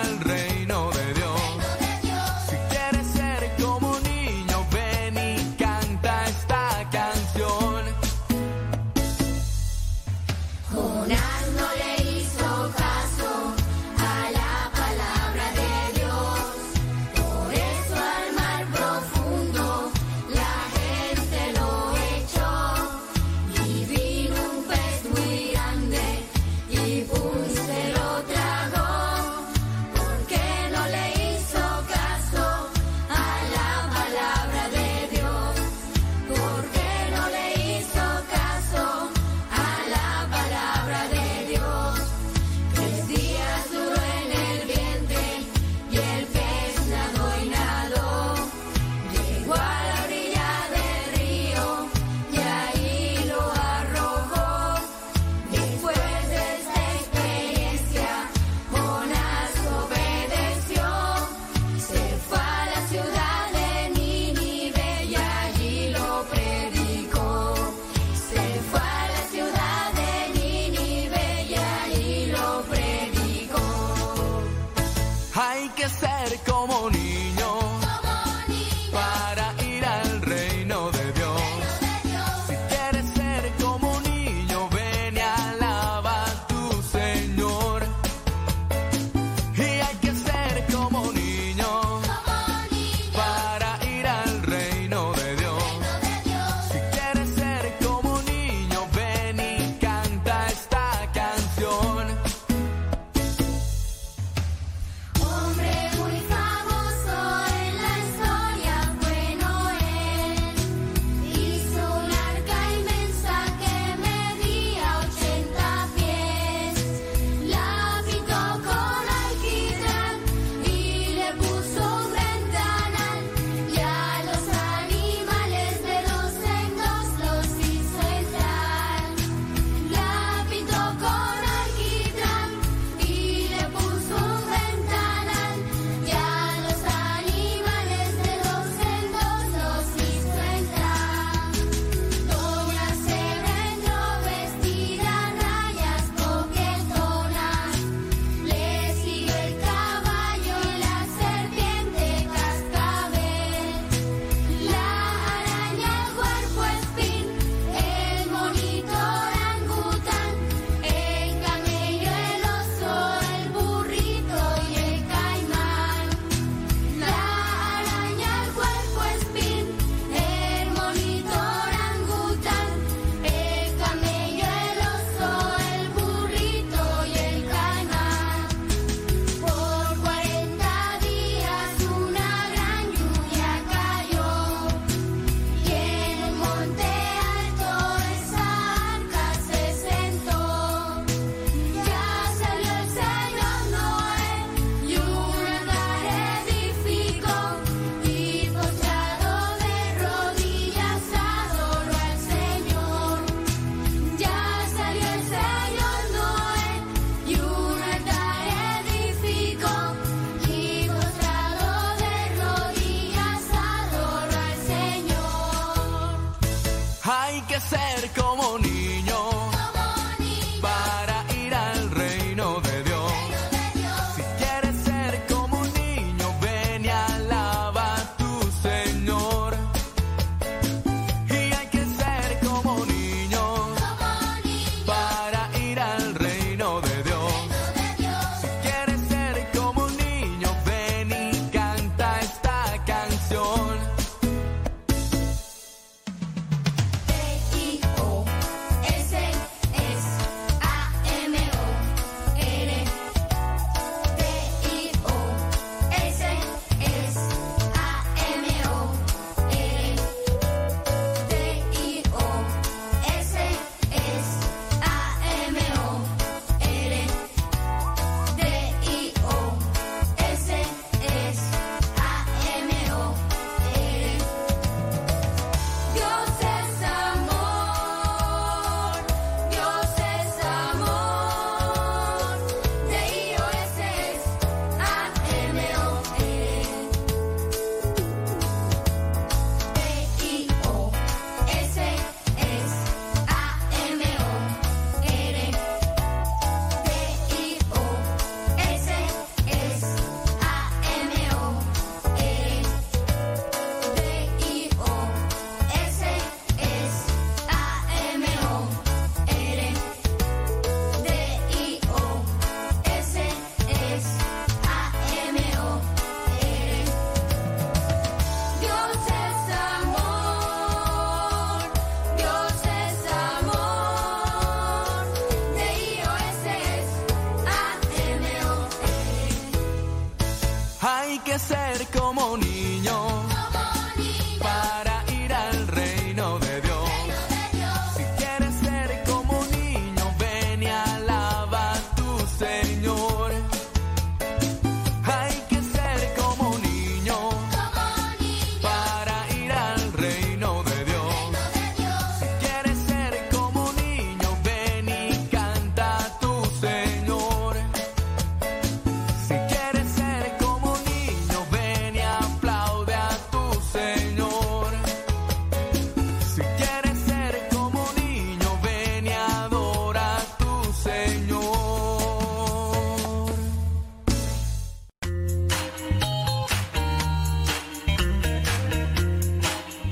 al reino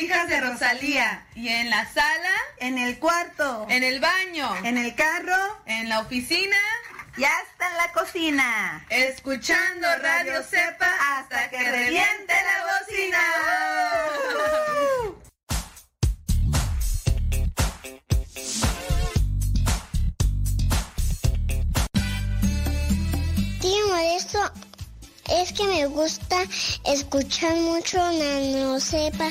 Hijas de Rosalía. ¿Y en la sala? En el cuarto. ¿En el baño? En el carro. ¿En la oficina? Ya está en la cocina. Escuchando Radio Cepa hasta que reviente la bocina. Tío Modesto, es que me gusta escuchar mucho Nano Sepa.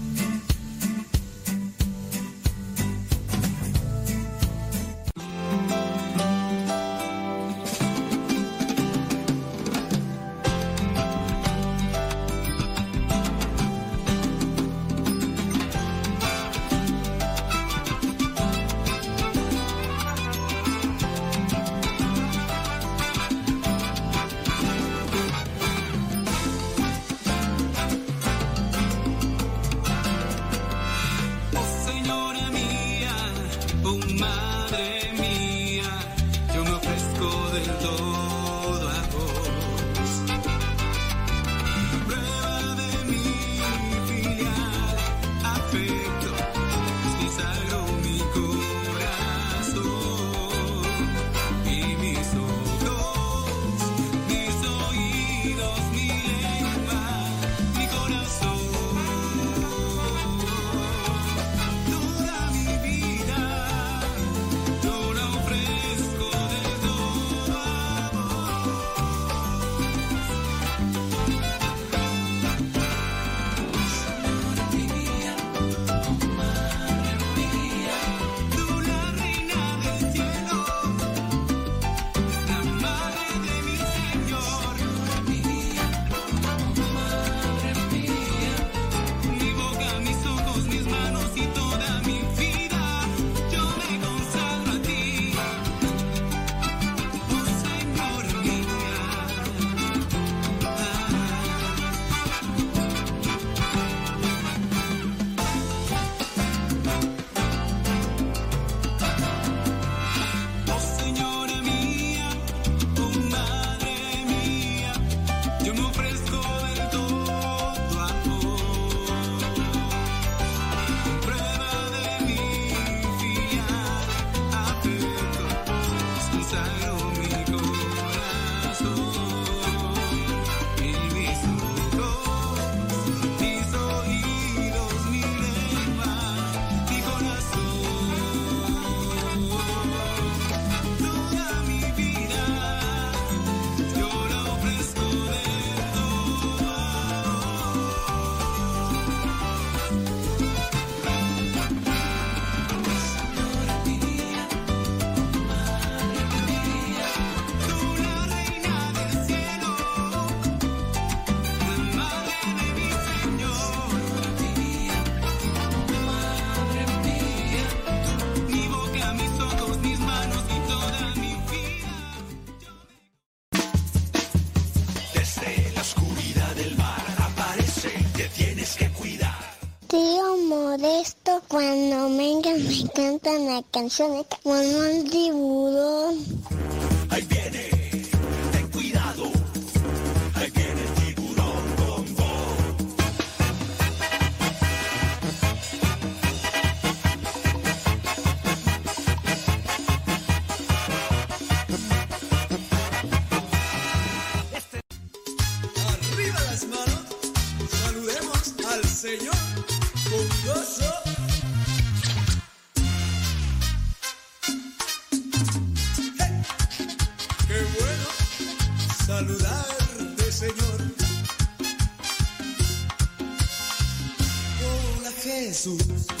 una canción que me han saludarte, Señor. Hola Jesús.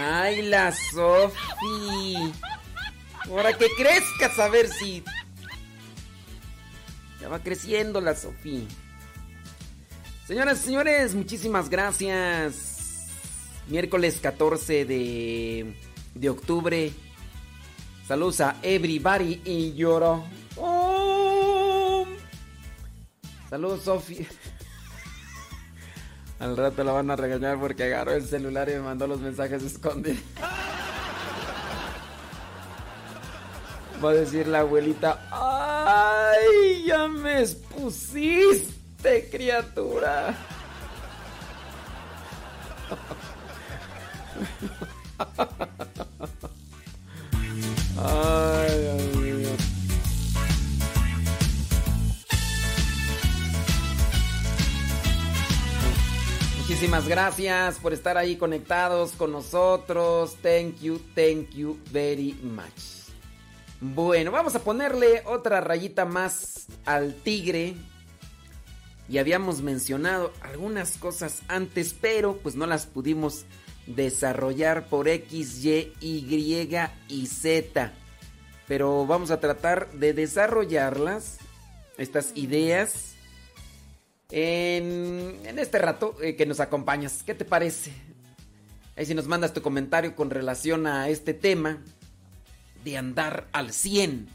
Ay, la Sofi. Ahora que crezcas a ver si. Ya va creciendo la Sofi. Señoras y señores, muchísimas gracias. Miércoles 14 de, de octubre. Saludos a everybody y lloro. Oh. Saludos, Sofi. Al rato la van a regañar porque agarró el celular y me mandó los mensajes escondidos. Va a decir la abuelita, ¡ay! Ya me expusiste, criatura. Ay, Muchísimas gracias por estar ahí conectados con nosotros. Thank you, thank you very much. Bueno, vamos a ponerle otra rayita más al tigre. Y habíamos mencionado algunas cosas antes, pero pues no las pudimos desarrollar por X, Y, Y y Z. Pero vamos a tratar de desarrollarlas, estas ideas, en, este rato eh, que nos acompañas. ¿Qué te parece? Ahí si nos mandas tu comentario con relación a este tema de andar al 100.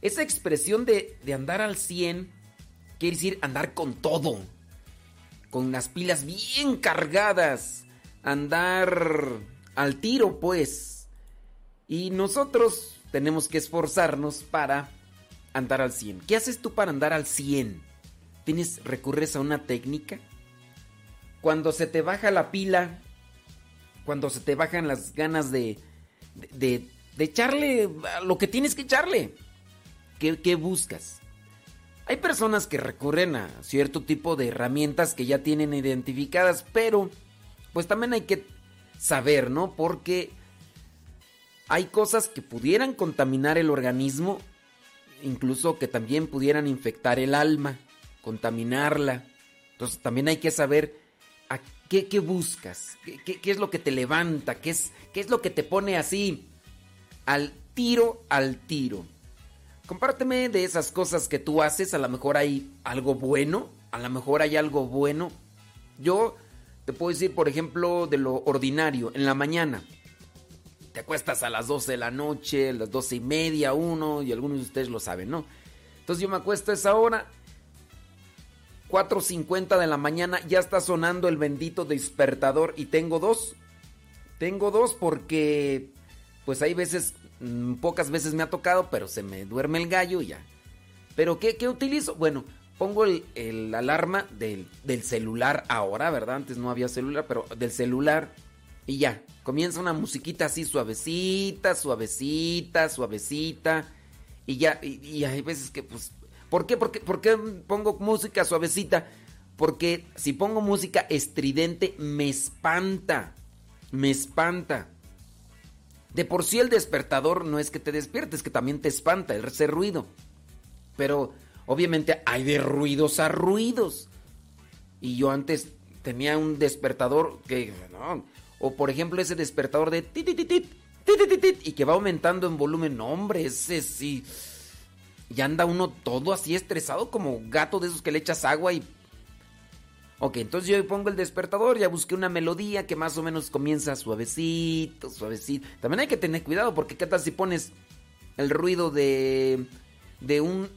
Esa expresión de, de andar al 100 quiere decir andar con todo. Con las pilas bien cargadas. Andar al tiro, pues. Y nosotros tenemos que esforzarnos para andar al 100. ¿Qué haces tú para andar al 100? ¿Tienes, recurres a una técnica? Cuando se te baja la pila, cuando se te bajan las ganas de, de, echarle lo que tienes que echarle. ¿Qué, ¿Qué buscas? Hay personas que recurren a cierto tipo de herramientas que ya tienen identificadas, pero pues también hay que saber, ¿no? Porque hay cosas que pudieran contaminar el organismo, incluso que también pudieran infectar el alma, contaminarla. Entonces también hay que saber a qué, qué buscas, qué, qué, es lo que te levanta, qué es, qué es lo que te pone así al tiro, al tiro. Compárteme de esas cosas que tú haces, a lo mejor hay algo bueno, a lo mejor hay algo bueno. Yo te puedo decir, por ejemplo, de lo ordinario, en la mañana. Te acuestas a las 12 de la noche, a las 12 y media, uno, y algunos de ustedes lo saben, ¿no? Entonces yo me acuesto a esa hora, 4.50 de la mañana, ya está sonando el bendito despertador y tengo dos. Tengo dos porque, pues hay veces, mmm, pocas veces me ha tocado, pero se me duerme el gallo y ya. ¿Pero qué, qué utilizo? Bueno, pongo el, el alarma del, del, celular ahora, ¿verdad? Antes no había celular, pero del celular y ya. Comienza una musiquita así suavecita, suavecita, suavecita. Y ya, y, y hay veces que pues... ¿Por qué? ¿Por qué? ¿Por qué pongo música suavecita? Porque si pongo música estridente me espanta. Me espanta. De por sí el despertador no es que te despiertes, que también te espanta ese ruido. Pero obviamente hay de ruidos a ruidos. Y yo antes tenía un despertador que... No, o por ejemplo ese despertador de... Titititit, titititit, y que va aumentando en volumen. No, hombre, ese sí... Y anda uno todo así estresado como gato de esos que le echas agua y... Ok, entonces yo pongo el despertador, ya busqué una melodía que más o menos comienza suavecito, suavecito. También hay que tener cuidado porque qué tal si pones el ruido de... de un...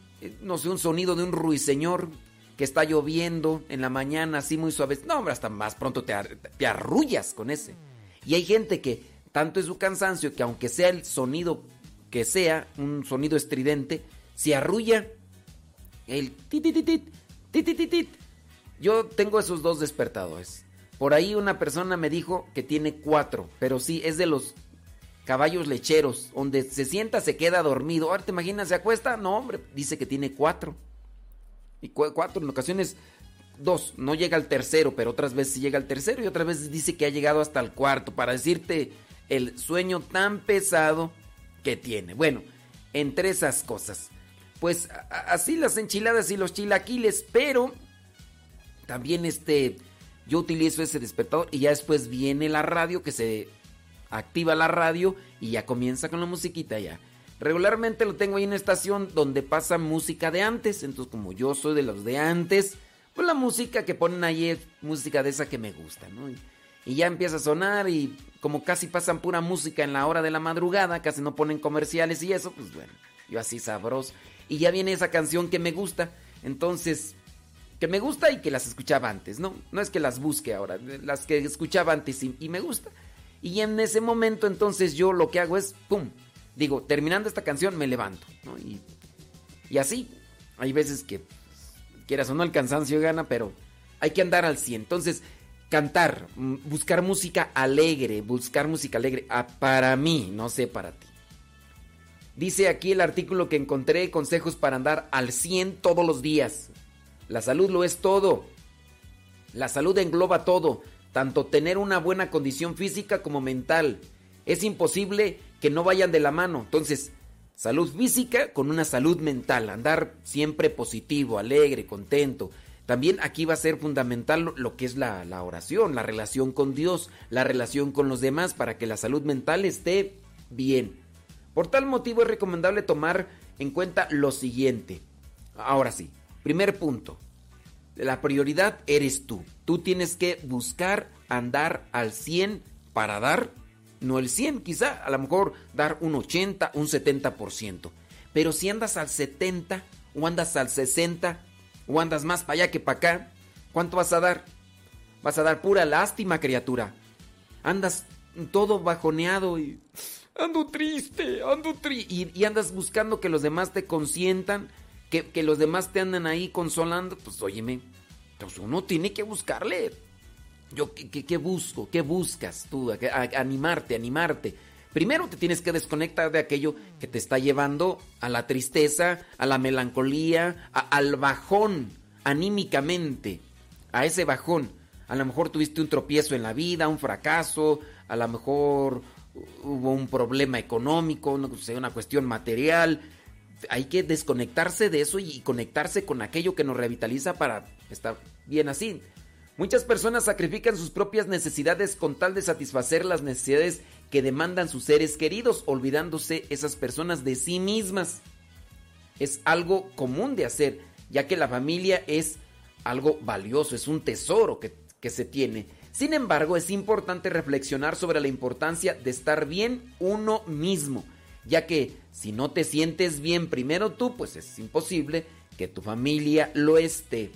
no sé, un sonido de un ruiseñor que está lloviendo en la mañana así muy suave. No, hombre, hasta más pronto te, te arrullas con ese. Y hay gente que tanto es su cansancio que aunque sea el sonido que sea, un sonido estridente, se arrulla el titititit, titititit. Yo tengo esos dos despertadores. Por ahí una persona me dijo que tiene cuatro, pero sí, es de los caballos lecheros, donde se sienta, se queda dormido. Ahora te imaginas, se acuesta, no hombre, dice que tiene cuatro. Y cu cuatro, en ocasiones dos, no llega al tercero, pero otras veces llega al tercero y otras veces dice que ha llegado hasta el cuarto, para decirte el sueño tan pesado que tiene. Bueno, entre esas cosas pues así las enchiladas y los chilaquiles, pero también este yo utilizo ese despertador y ya después viene la radio que se activa la radio y ya comienza con la musiquita ya. Regularmente lo tengo ahí en una estación donde pasa música de antes, entonces como yo soy de los de antes, pues la música que ponen ahí es música de esa que me gusta, ¿no? Y, ya empieza a sonar y como casi pasan pura música en la hora de la madrugada, casi no ponen comerciales y eso, pues bueno, yo así sabroso. Y ya viene esa canción que me gusta, entonces, que me gusta y que las escuchaba antes, ¿no? No es que las busque ahora, las que escuchaba antes y, y me gusta. Y en ese momento entonces yo lo que hago es, ¡pum! Digo, terminando esta canción me levanto, ¿no? Y, y así, hay veces que quieras o no el cansancio gana, pero hay que andar al 100. Entonces, cantar, mm, buscar música alegre, buscar música alegre, ah, para mí, no sé para ti. Dice aquí el artículo que encontré consejos para andar al 100 todos los días. La salud lo es todo. La salud engloba todo, tanto tener una buena condición física como mental. Es imposible que no vayan de la mano. Entonces, salud física con una salud mental, andar siempre positivo, alegre, contento. También aquí va a ser fundamental lo, que es la, la oración, la relación con Dios, la relación con los demás para que la salud mental esté bien. Por tal motivo es recomendable tomar en cuenta lo siguiente. Ahora sí, primer punto. La prioridad eres tú. Tú tienes que buscar andar al 100 para dar, no el 100 quizá, a lo mejor dar un 80, un 70%. Pero si andas al 70 o andas al 60 o andas más para allá que para acá, ¿cuánto vas a dar? Vas a dar pura lástima, criatura. Andas todo bajoneado y ando triste, ando triste. Y, andas buscando que los demás te consientan, que, que, los demás te andan ahí consolando. Pues óyeme, pues uno tiene que buscarle. Yo, ¿qué, qué, busco? ¿Qué buscas tú? Animarte, animarte. Primero te tienes que desconectar de aquello que te está llevando a la tristeza, a la melancolía, al bajón anímicamente, a ese bajón. A lo mejor tuviste un tropiezo en la vida, un fracaso, a lo mejor hubo un problema económico, sé, una cuestión material. Hay que desconectarse de eso y conectarse con aquello que nos revitaliza para estar bien así. Muchas personas sacrifican sus propias necesidades con tal de satisfacer las necesidades que demandan sus seres queridos, olvidándose esas personas de sí mismas. Es algo común de hacer, ya que la familia es algo valioso, es un tesoro que, que se tiene. Sin embargo, es importante reflexionar sobre la importancia de estar bien uno mismo, ya que si no te sientes bien primero tú, pues es imposible que tu familia lo esté.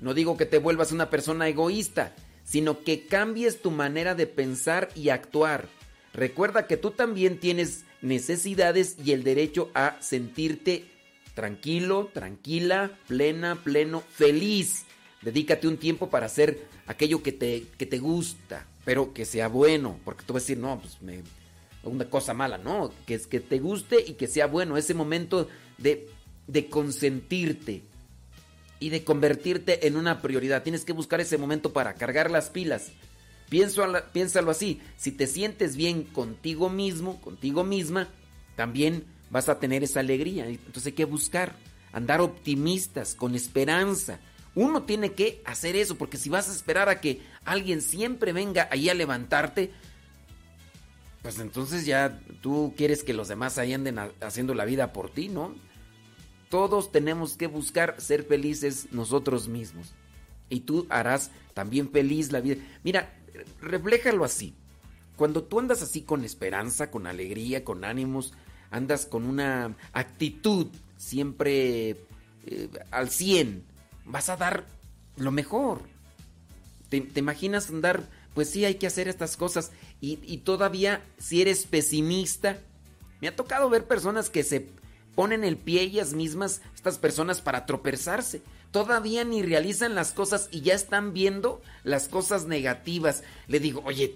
No digo que te vuelvas una persona egoísta, sino que cambies tu manera de pensar y actuar. Recuerda que tú también tienes necesidades y el derecho a sentirte tranquilo, tranquila, plena, pleno, feliz. Dedícate un tiempo para hacer aquello que te, que te gusta, pero que sea bueno, porque tú vas a decir, no, pues me, una cosa mala, no, que es que te guste y que sea bueno, ese momento de, de consentirte y de convertirte en una prioridad. Tienes que buscar ese momento para cargar las pilas. Pienso, piénsalo así, si te sientes bien contigo mismo, contigo misma, también vas a tener esa alegría. Entonces hay que buscar, andar optimistas, con esperanza. Uno tiene que hacer eso, porque si vas a esperar a que alguien siempre venga ahí a levantarte, pues entonces ya tú quieres que los demás ahí anden haciendo la vida por ti, ¿no? Todos tenemos que buscar ser felices nosotros mismos. Y tú harás también feliz la vida. Mira, refléjalo así. Cuando tú andas así con esperanza, con alegría, con ánimos, andas con una actitud siempre eh, al 100, vas a dar lo mejor. ¿Te, imaginas andar? Pues sí, hay que hacer estas cosas. Y, y todavía, si eres pesimista, me ha tocado ver personas que se ponen el pie ellas mismas, estas personas, para tropezarse. Todavía ni realizan las cosas y ya están viendo las cosas negativas. Le digo, oye,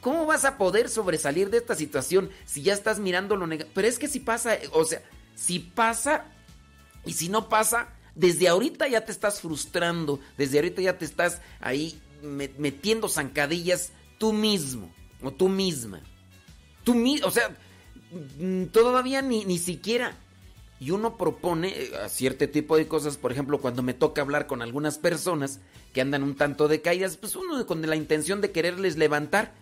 ¿cómo vas a poder sobresalir de esta situación si ya estás mirando lo negativo? Pero es que si pasa, o sea, si pasa y si no pasa, desde ahorita ya te estás frustrando, desde ahorita ya te estás ahí metiendo zancadillas tú mismo o tú misma. Tú mismo, o sea, todavía ni, ni siquiera y uno propone a cierto tipo de cosas, por ejemplo, cuando me toca hablar con algunas personas que andan un tanto decaídas, pues uno con la intención de quererles levantar.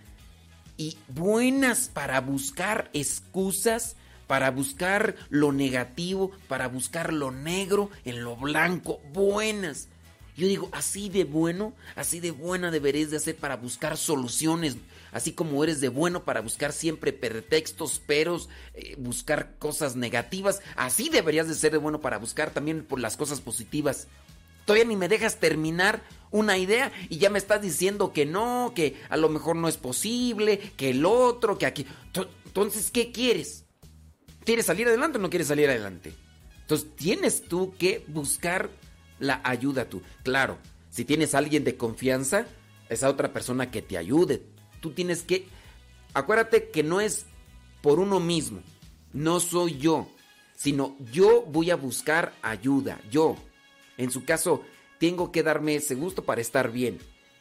y buenas para buscar excusas, para buscar lo negativo, para buscar lo negro en lo blanco, buenas. Yo digo, así de bueno, así de buena deberías de hacer para buscar soluciones, así como eres de bueno para buscar siempre pretextos, peros, eh, buscar cosas negativas, así deberías de ser de bueno para buscar también por las cosas positivas. Todavía ni me dejas terminar una idea y ya me estás diciendo que no, que a lo mejor no es posible, que el otro, que aquí. To- Entonces, ¿qué quieres? ¿Quieres salir adelante o no quieres salir adelante? Entonces, tienes tú que buscar la ayuda tú. Claro, si tienes a alguien de confianza, esa otra persona que te ayude. Tú tienes que... Acuérdate que no es por uno mismo, no soy yo, sino yo voy a buscar ayuda, yo. En su caso, tengo que darme ese gusto para estar bien.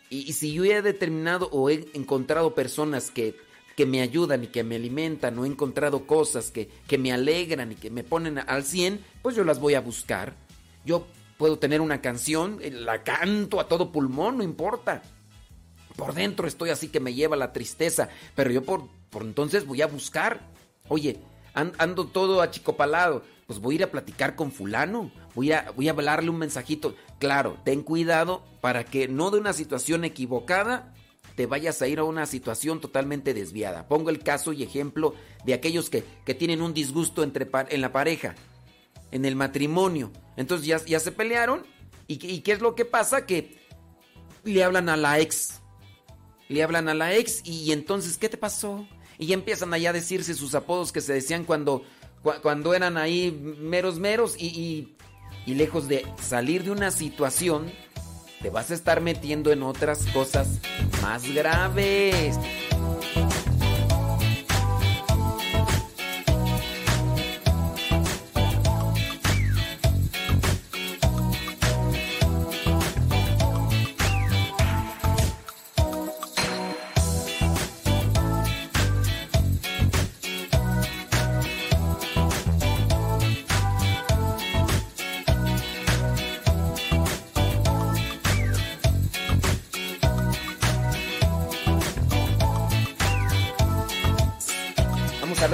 Y, y si yo he determinado o he encontrado personas que, que me ayudan y que me alimentan, o he encontrado cosas que, que me alegran y que me ponen al 100, pues yo las voy a buscar. Yo puedo tener una canción, eh, la canto a todo pulmón, no importa. Por dentro estoy así que me lleva la tristeza, pero yo por, por entonces voy a buscar. Oye, an- ando todo achicopalado, pues voy a ir a platicar con fulano, voy a, voy a hablarle un mensajito. Claro, ten cuidado para que no de una situación equivocada te vayas a ir a una situación totalmente desviada. Pongo el caso y ejemplo de aquellos que, que tienen un disgusto entre, en la pareja, en el matrimonio. Entonces ya, ya se pelearon y, ¿qué- ¿y es lo que pasa? Que le hablan a la ex le hablan a la ex y entonces, ¿qué te pasó? Y empiezan allá a decirse sus apodos que se decían cuando, cua- cuando eran ahí meros meros y, y- y lejos de salir de una situación, te vas a estar metiendo en otras cosas más graves.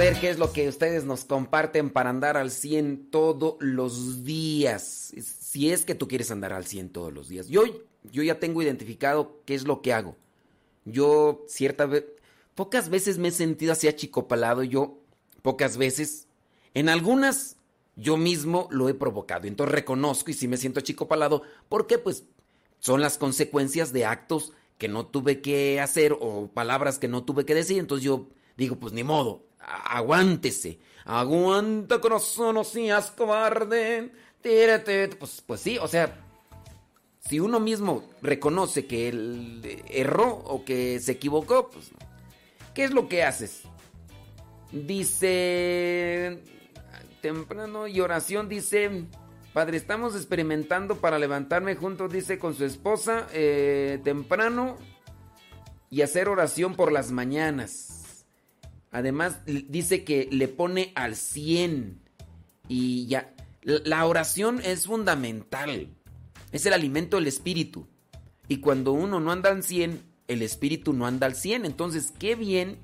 Ver qué es lo que ustedes nos comparten para andar al 100 todos los días. Si es que tú quieres andar al 100 todos los días. Yo, yo ya tengo identificado qué es lo que hago. Yo cierta vez, pocas veces me he sentido así achicopalado. Yo, pocas veces, en algunas, yo mismo lo he provocado. Entonces reconozco y sí me siento achicopalado. porque Pues son las consecuencias de actos que no tuve que hacer o palabras que no tuve que decir. Entonces yo digo, pues ni modo, aguántese. Aguanta corazón, no seas cobarde. Tírate. Pues, pues sí, o sea, si uno mismo reconoce que él erró o que se equivocó, pues ¿qué es lo que haces? Dice temprano y oración dice, Padre, estamos experimentando para levantarme juntos, dice, con su esposa eh, temprano y hacer oración por las mañanas. Además, dice que le pone al 100 y ya. La oración es fundamental. Es el alimento del espíritu. Y cuando uno no anda al 100, el espíritu no anda al 100. Entonces, qué bien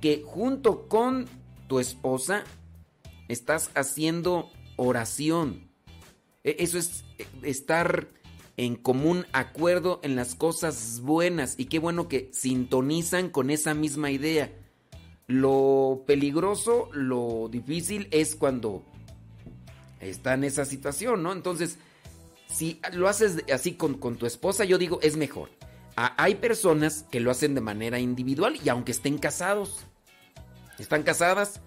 que junto con tu esposa estás haciendo oración. E- Eso es eh, estar en común acuerdo en las cosas buenas. Y qué bueno que sintonizan con esa misma idea. Lo peligroso, lo difícil es cuando está en esa situación, ¿no? Entonces, si lo haces así con, con tu esposa, yo digo, es mejor. Hay personas que lo hacen de manera individual y aunque estén casados, están casadas,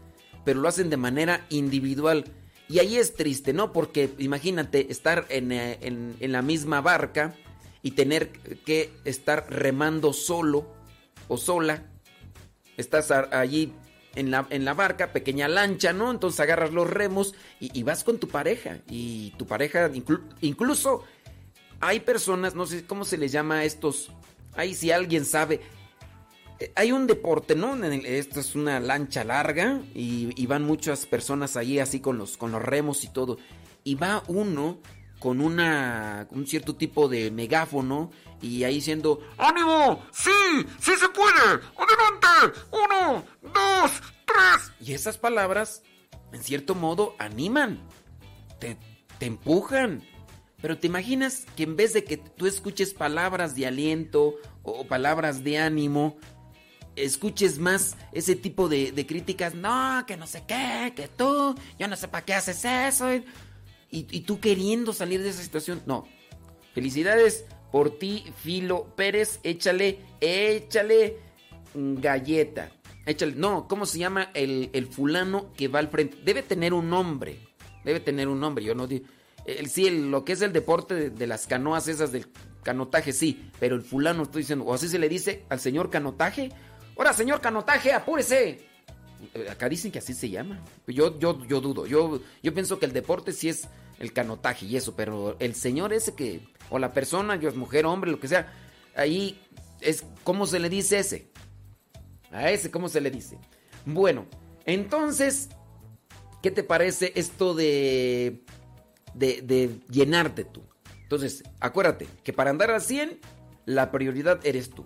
pero lo hacen de manera individual. Y ahí es triste, ¿no? Porque imagínate estar en, eh, en la misma barca y tener que estar remando solo o sola. Estás allí en la, en la barca, pequeña lancha, ¿no? Entonces agarras los remos y, vas con tu pareja. Y tu pareja, inclu- incluso hay personas, no sé cómo se les llama a estos. Ahí si alguien sabe. Eh, Hay un deporte, ¿no? Esto es una lancha larga y, y van muchas personas ahí así con los, con los remos y todo. Y va uno con una un cierto tipo de megáfono y ahí diciendo ¡Ánimo! ¡Sí! ¡Sí se puede! ¡Adelante! uno, dos, tres. Y esas palabras, en cierto modo, animan, te, te empujan. Pero te imaginas que en vez de que tú escuches palabras de aliento o palabras de ánimo, escuches más ese tipo de, de críticas, no, que no sé qué, que tú, yo no sé para qué haces eso. Y, tú queriendo salir de esa situación, no. Felicidades por ti, Filo Pérez, échale, échale galleta. Échale, no, ¿cómo se llama el, el fulano que va al frente? Debe tener un nombre, debe tener un nombre, yo no digo... El, sí, lo que es el deporte de, de las canoas esas del canotaje, sí. Pero el fulano, estoy diciendo, o así se le dice al señor canotaje. Ahora, señor canotaje, apúrese. Eh, Acá dicen que así se llama. Yo, yo, yo dudo. Yo, yo pienso que el deporte sí es el canotaje y eso. Pero el señor ese que, o la persona, yo es mujer, hombre, lo que sea, ahí es, ¿cómo se le dice ese? A ese, ¿cómo se le dice? Bueno, entonces, ¿qué te parece esto de de, llenarte tú. Entonces, acuérdate que para andar al 100, la prioridad eres tú.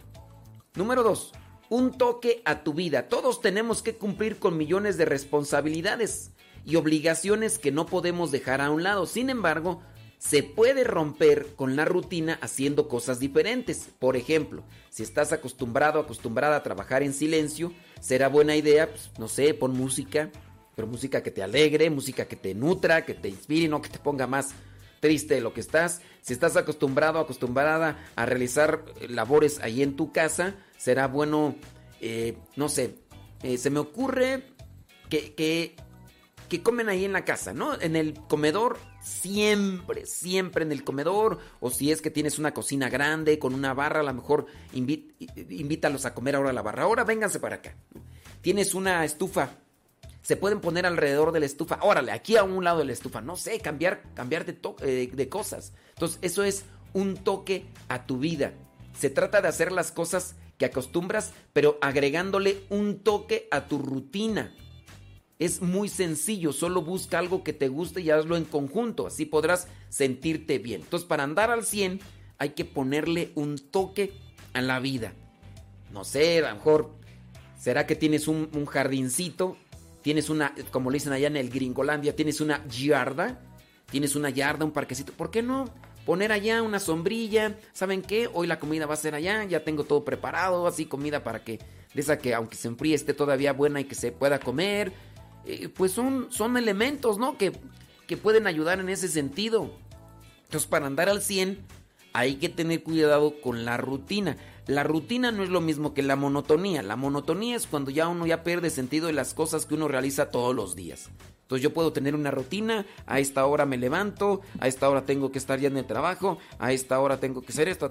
Número 2. Un toque a tu vida. Todos tenemos que cumplir con millones de responsabilidades y obligaciones que no podemos dejar a un lado. Sin embargo, se puede romper con la rutina haciendo cosas diferentes. Por ejemplo, si estás acostumbrado, acostumbrada a trabajar en silencio, será buena idea, pues, no sé, pon música, pero música que te alegre, música que te nutra, que te inspire, no que te ponga más triste de lo que estás. Si estás acostumbrado, acostumbrada a realizar eh, labores ahí en tu casa, será bueno, eh, no sé, eh, se me ocurre que, que, que comen ahí en la casa, ¿no? En el comedor, siempre, siempre en el comedor, o si es que tienes una cocina grande con una barra, a lo mejor invítalos a comer ahora a la barra. Ahora vénganse para acá. Tienes una estufa se pueden poner alrededor de la estufa. Órale, aquí a un lado de la estufa. No sé, cambiar, cambiar de, eh, de cosas. Entonces, eso es un toque a tu vida. Se trata de hacer las cosas que acostumbras, pero agregándole un toque a tu rutina. Es muy sencillo, solo busca algo que te guste y hazlo en conjunto, así podrás sentirte bien. Entonces, para andar al 100 hay que ponerle un toque a la vida. No sé, a lo mejor, ¿será que tienes un, un jardincito? Tienes una, como le dicen allá en el Gringolandia, tienes una yarda, tienes una yarda, un parquecito. ¿Por qué no? Poner allá una sombrilla. ¿Saben qué? Hoy la comida va a ser allá, ya tengo todo preparado, así comida para que, de esa que aunque se enfríe esté todavía buena y que se pueda comer. Eh, pues son, son elementos, ¿no? Que, que pueden ayudar en ese sentido. Entonces, para andar al 100, hay que tener cuidado con la rutina. La rutina no es lo mismo que la monotonía. La monotonía es cuando ya uno ya pierde sentido de las cosas que uno realiza todos los días. Entonces yo puedo tener una rutina, a esta hora me levanto, a esta hora tengo que estar ya en el trabajo, a esta hora tengo que hacer esto,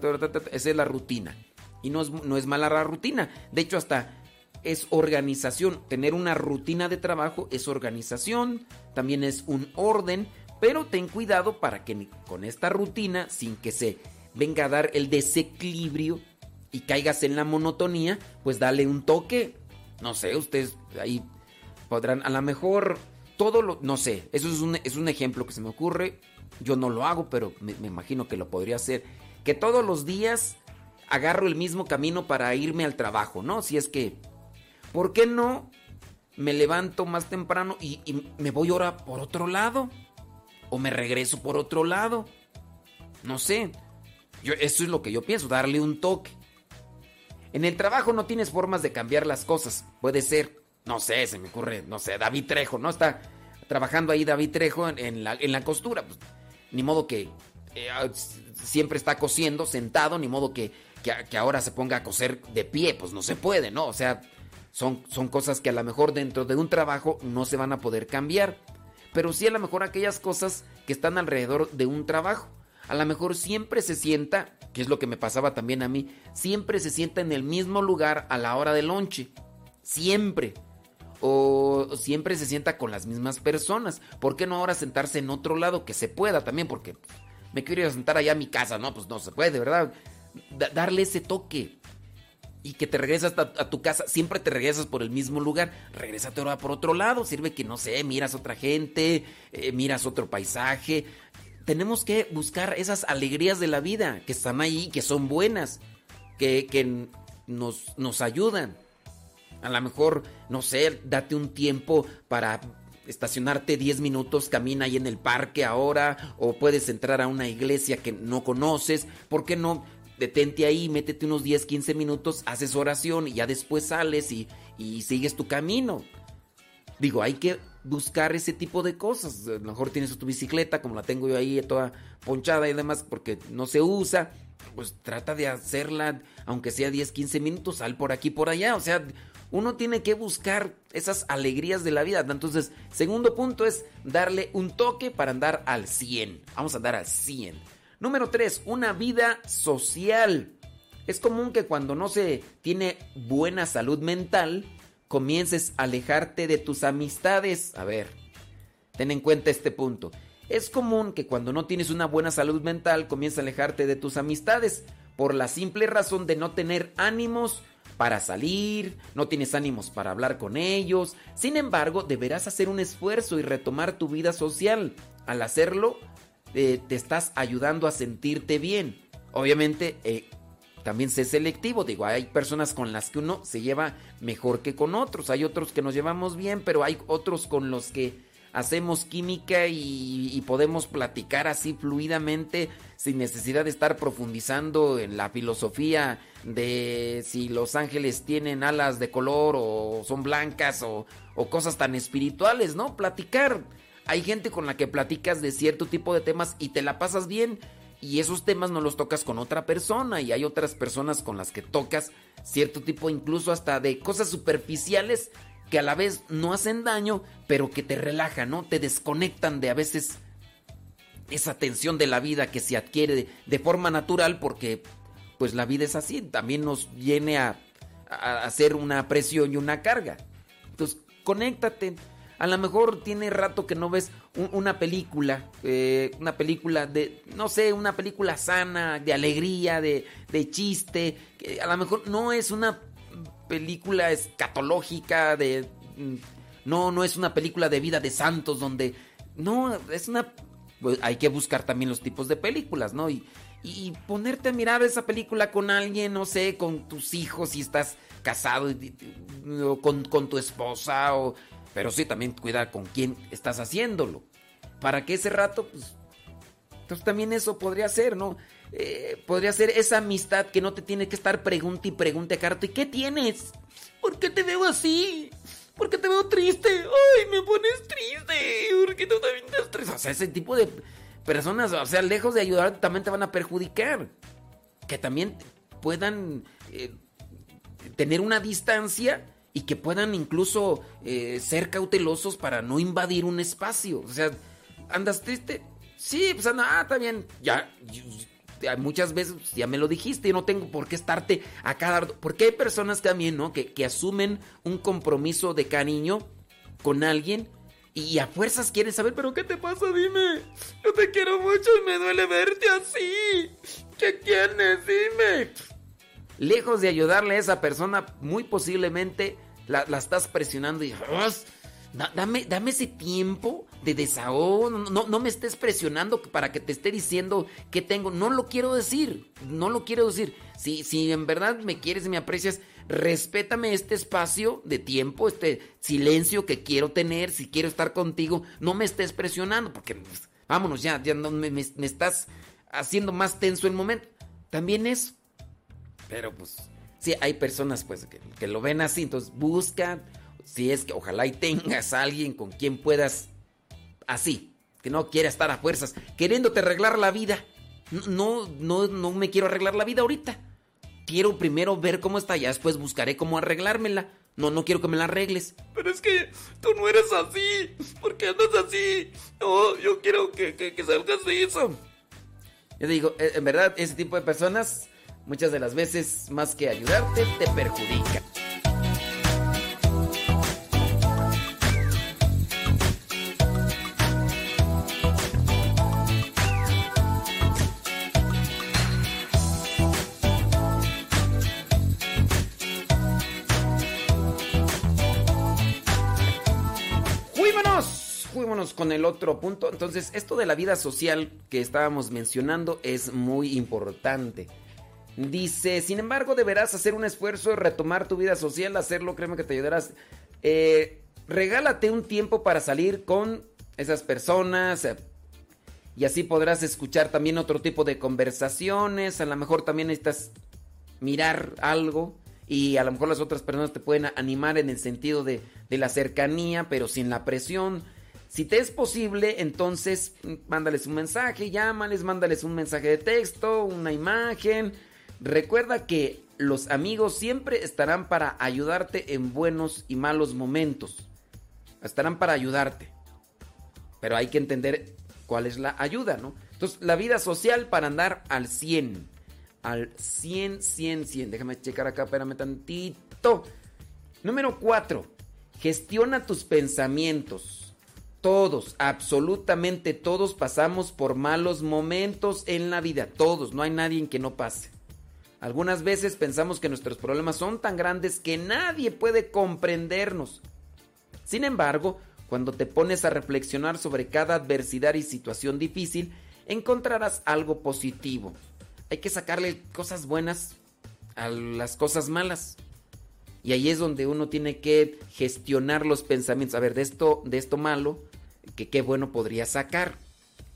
esa es la rutina. Y no es, no es mala la rutina. De hecho, hasta es organización. Tener una rutina de trabajo es organización, también es un orden, pero ten cuidado para que con esta rutina, sin que se venga a dar el desequilibrio y caigas en la monotonía, pues dale un toque. No sé, ustedes ahí podrán, a lo mejor todo lo, no sé, eso es un, es un ejemplo que se me ocurre. Yo no lo hago, pero me imagino que lo podría hacer. Que todos los días agarro el mismo camino para irme al trabajo, ¿no? Si es que, ¿por qué no me levanto más temprano y, me voy ahora por otro lado? ¿O me regreso por otro lado? No sé. Yo, eso es lo que yo pienso, darle un toque. En el trabajo no tienes formas de cambiar las cosas. Puede ser, no sé, se me ocurre, no sé, David Trejo, ¿no? Está trabajando ahí David Trejo en, la, costura. Pues, ni modo que eh, s- siempre está cosiendo sentado, ni modo que, que, que ahora se ponga a coser de pie. Pues no se puede, ¿no? O sea, son, son cosas que a lo mejor dentro de un trabajo no se van a poder cambiar. Pero sí a lo mejor aquellas cosas que están alrededor de un trabajo. A lo mejor siempre se sienta, que es lo que me pasaba también a mí, siempre se sienta en el mismo lugar a la hora del lonche. Siempre. O siempre se sienta con las mismas personas. ¿Por qué no ahora sentarse en otro lado que se pueda también? Porque me quiero ir a sentar allá a mi casa, ¿no? Pues no se puede, ¿verdad? Da- darle ese toque. Y que te regresas a, tu casa, siempre te regresas por el mismo lugar, regrésate ahora por otro lado, sirve que no sé, miras otra gente, eh, miras otro paisaje. Tenemos que buscar esas alegrías de la vida que están ahí, que son buenas, que, que nos, nos ayudan. A lo mejor, no sé, date un tiempo para estacionarte 10 minutos, camina ahí en el parque ahora, o puedes entrar a una iglesia que no conoces. ¿Por qué no? Detente ahí, métete unos 10, 15 minutos, haces oración y ya después sales y, y sigues tu camino. Digo, hay que buscar ese tipo de cosas. Lo mejor tienes tu bicicleta, como la tengo yo ahí toda ponchada y demás, porque no se usa. Pues trata de hacerla, aunque sea 10, 15 minutos, sal por aquí, por allá. O sea, uno tiene que buscar esas alegrías de la vida. Entonces, segundo punto es darle un toque para andar al 100. Vamos a andar al 100. Número 3, una vida social. Es común que cuando no se tiene buena salud mental, comiences a alejarte de tus amistades. A ver, ten en cuenta este punto. Es común que cuando no tienes una buena salud mental, comiences a alejarte de tus amistades por la simple razón de no tener ánimos para salir, no tienes ánimos para hablar con ellos. Sin embargo, deberás hacer un esfuerzo y retomar tu vida social. Al hacerlo, eh, te estás ayudando a sentirte bien. Obviamente, eh, también sé selectivo. Digo, hay personas con las que uno se lleva mejor que con otros. Hay otros que nos llevamos bien, pero hay otros con los que hacemos química y, podemos platicar así fluidamente sin necesidad de estar profundizando en la filosofía de si los ángeles tienen alas de color o son blancas o, o cosas tan espirituales, ¿no? Platicar. Hay gente con la que platicas de cierto tipo de temas y te la pasas bien y esos temas no los tocas con otra persona y hay otras personas con las que tocas cierto tipo incluso hasta de cosas superficiales que a la vez no hacen daño, pero que te relajan, ¿no? Te desconectan de a veces esa tensión de la vida que se adquiere de, forma natural porque pues la vida es así, también nos viene a, a hacer una presión y una carga. Entonces, conéctate. A lo mejor tiene rato que no ves un- una película, eh, una película de, no sé, una película sana, de alegría, de, de chiste. que a lo mejor no es una película escatológica, de... mm, No, no es una película de vida de santos donde... No, es una... pues, hay que buscar también los tipos de películas, ¿no? Y, y ponerte a mirar esa película con alguien, no sé, con tus hijos, si estás casado, o con, con tu esposa, o, pero sí, también cuida con quién estás haciéndolo. Para que ese rato, pues, entonces también eso podría ser, ¿no? Eh, podría ser esa amistad que no te tiene que estar pregunte y pregunte a ¿y qué tienes? ¿Por qué te veo así? ¿Por qué te veo triste? ¡Ay, me pones triste! ¿Por qué tú también estás triste? O sea, ese tipo de personas, o sea, lejos de ayudar, también te van a perjudicar. Que también puedan eh, tener una distancia y que puedan incluso eh, ser cautelosos para no invadir un espacio. O sea, ¿andas triste? Sí, pues anda, ah, está. Ya, muchas veces pues, ya me lo dijiste, yo no tengo por qué estarte a cada... Porque hay personas también, ¿no? Que, que asumen un compromiso de cariño con alguien y a fuerzas quieren saber, pero ¿qué te pasa? Dime. Yo te quiero mucho y me duele verte así. ¿Qué tienes? Dime. Lejos de ayudarle a esa persona, muy posiblemente la, estás presionando y... "Ras, da- Dame, dame ese tiempo de desahogo. No, no, me estés presionando para que te esté diciendo que tengo. No lo quiero decir. No lo quiero decir. Si, si en verdad me quieres y me aprecias, respétame este espacio de tiempo, este silencio que quiero tener. Si quiero estar contigo, no me estés presionando porque pues, vámonos ya, ya no me, me- estás haciendo más tenso el momento. También eso. Pero pues, sí, hay personas pues que, que lo ven así, entonces busca, si es que ojalá y tengas a alguien con quien puedas así, que no quiera estar a fuerzas, queriéndote arreglar la vida. No, no, no me quiero arreglar la vida ahorita. Quiero primero ver cómo está, ya después buscaré cómo arreglármela. No, no quiero que me la arregles. Pero es que tú no eres así. ¿Por qué andas así? No, yo quiero que, que, que salgas de eso. Yo te digo, eh, en verdad, ese tipo de personas, muchas de las veces, más que ayudarte, te fuímonos con el otro punto. Entonces, esto de la vida social que estábamos mencionando es muy importante. Dice, sin embargo, deberás hacer un esfuerzo de retomar tu vida social, hacerlo, créeme que te ayudarás. Eh, regálate un tiempo para salir con esas personas eh, y así podrás escuchar también otro tipo de conversaciones, a lo mejor también necesitas mirar algo y a lo mejor las otras personas te pueden animar en el sentido de, de la cercanía, pero sin la presión. Si te es posible, entonces mándales un mensaje, llámales, mándales un mensaje de texto, una imagen. Recuerda que los amigos siempre estarán para ayudarte en buenos y malos momentos. Estarán para ayudarte. Pero hay que entender cuál es la ayuda, ¿no? Entonces, la vida social para andar al 100. Al 100, 100, 100. Déjame checar acá, espérame tantito. Número 4. Gestiona tus pensamientos. Todos, absolutamente todos pasamos por malos momentos en la vida. Todos, no hay nadie en que no pase. Algunas veces pensamos que nuestros problemas son tan grandes que nadie puede comprendernos. Sin embargo, cuando te pones a reflexionar sobre cada adversidad y situación difícil, encontrarás algo positivo. Hay que sacarle cosas buenas a las cosas malas. Y ahí es donde uno tiene que gestionar los pensamientos. A ver, de esto, de esto malo, qué bueno podría sacar.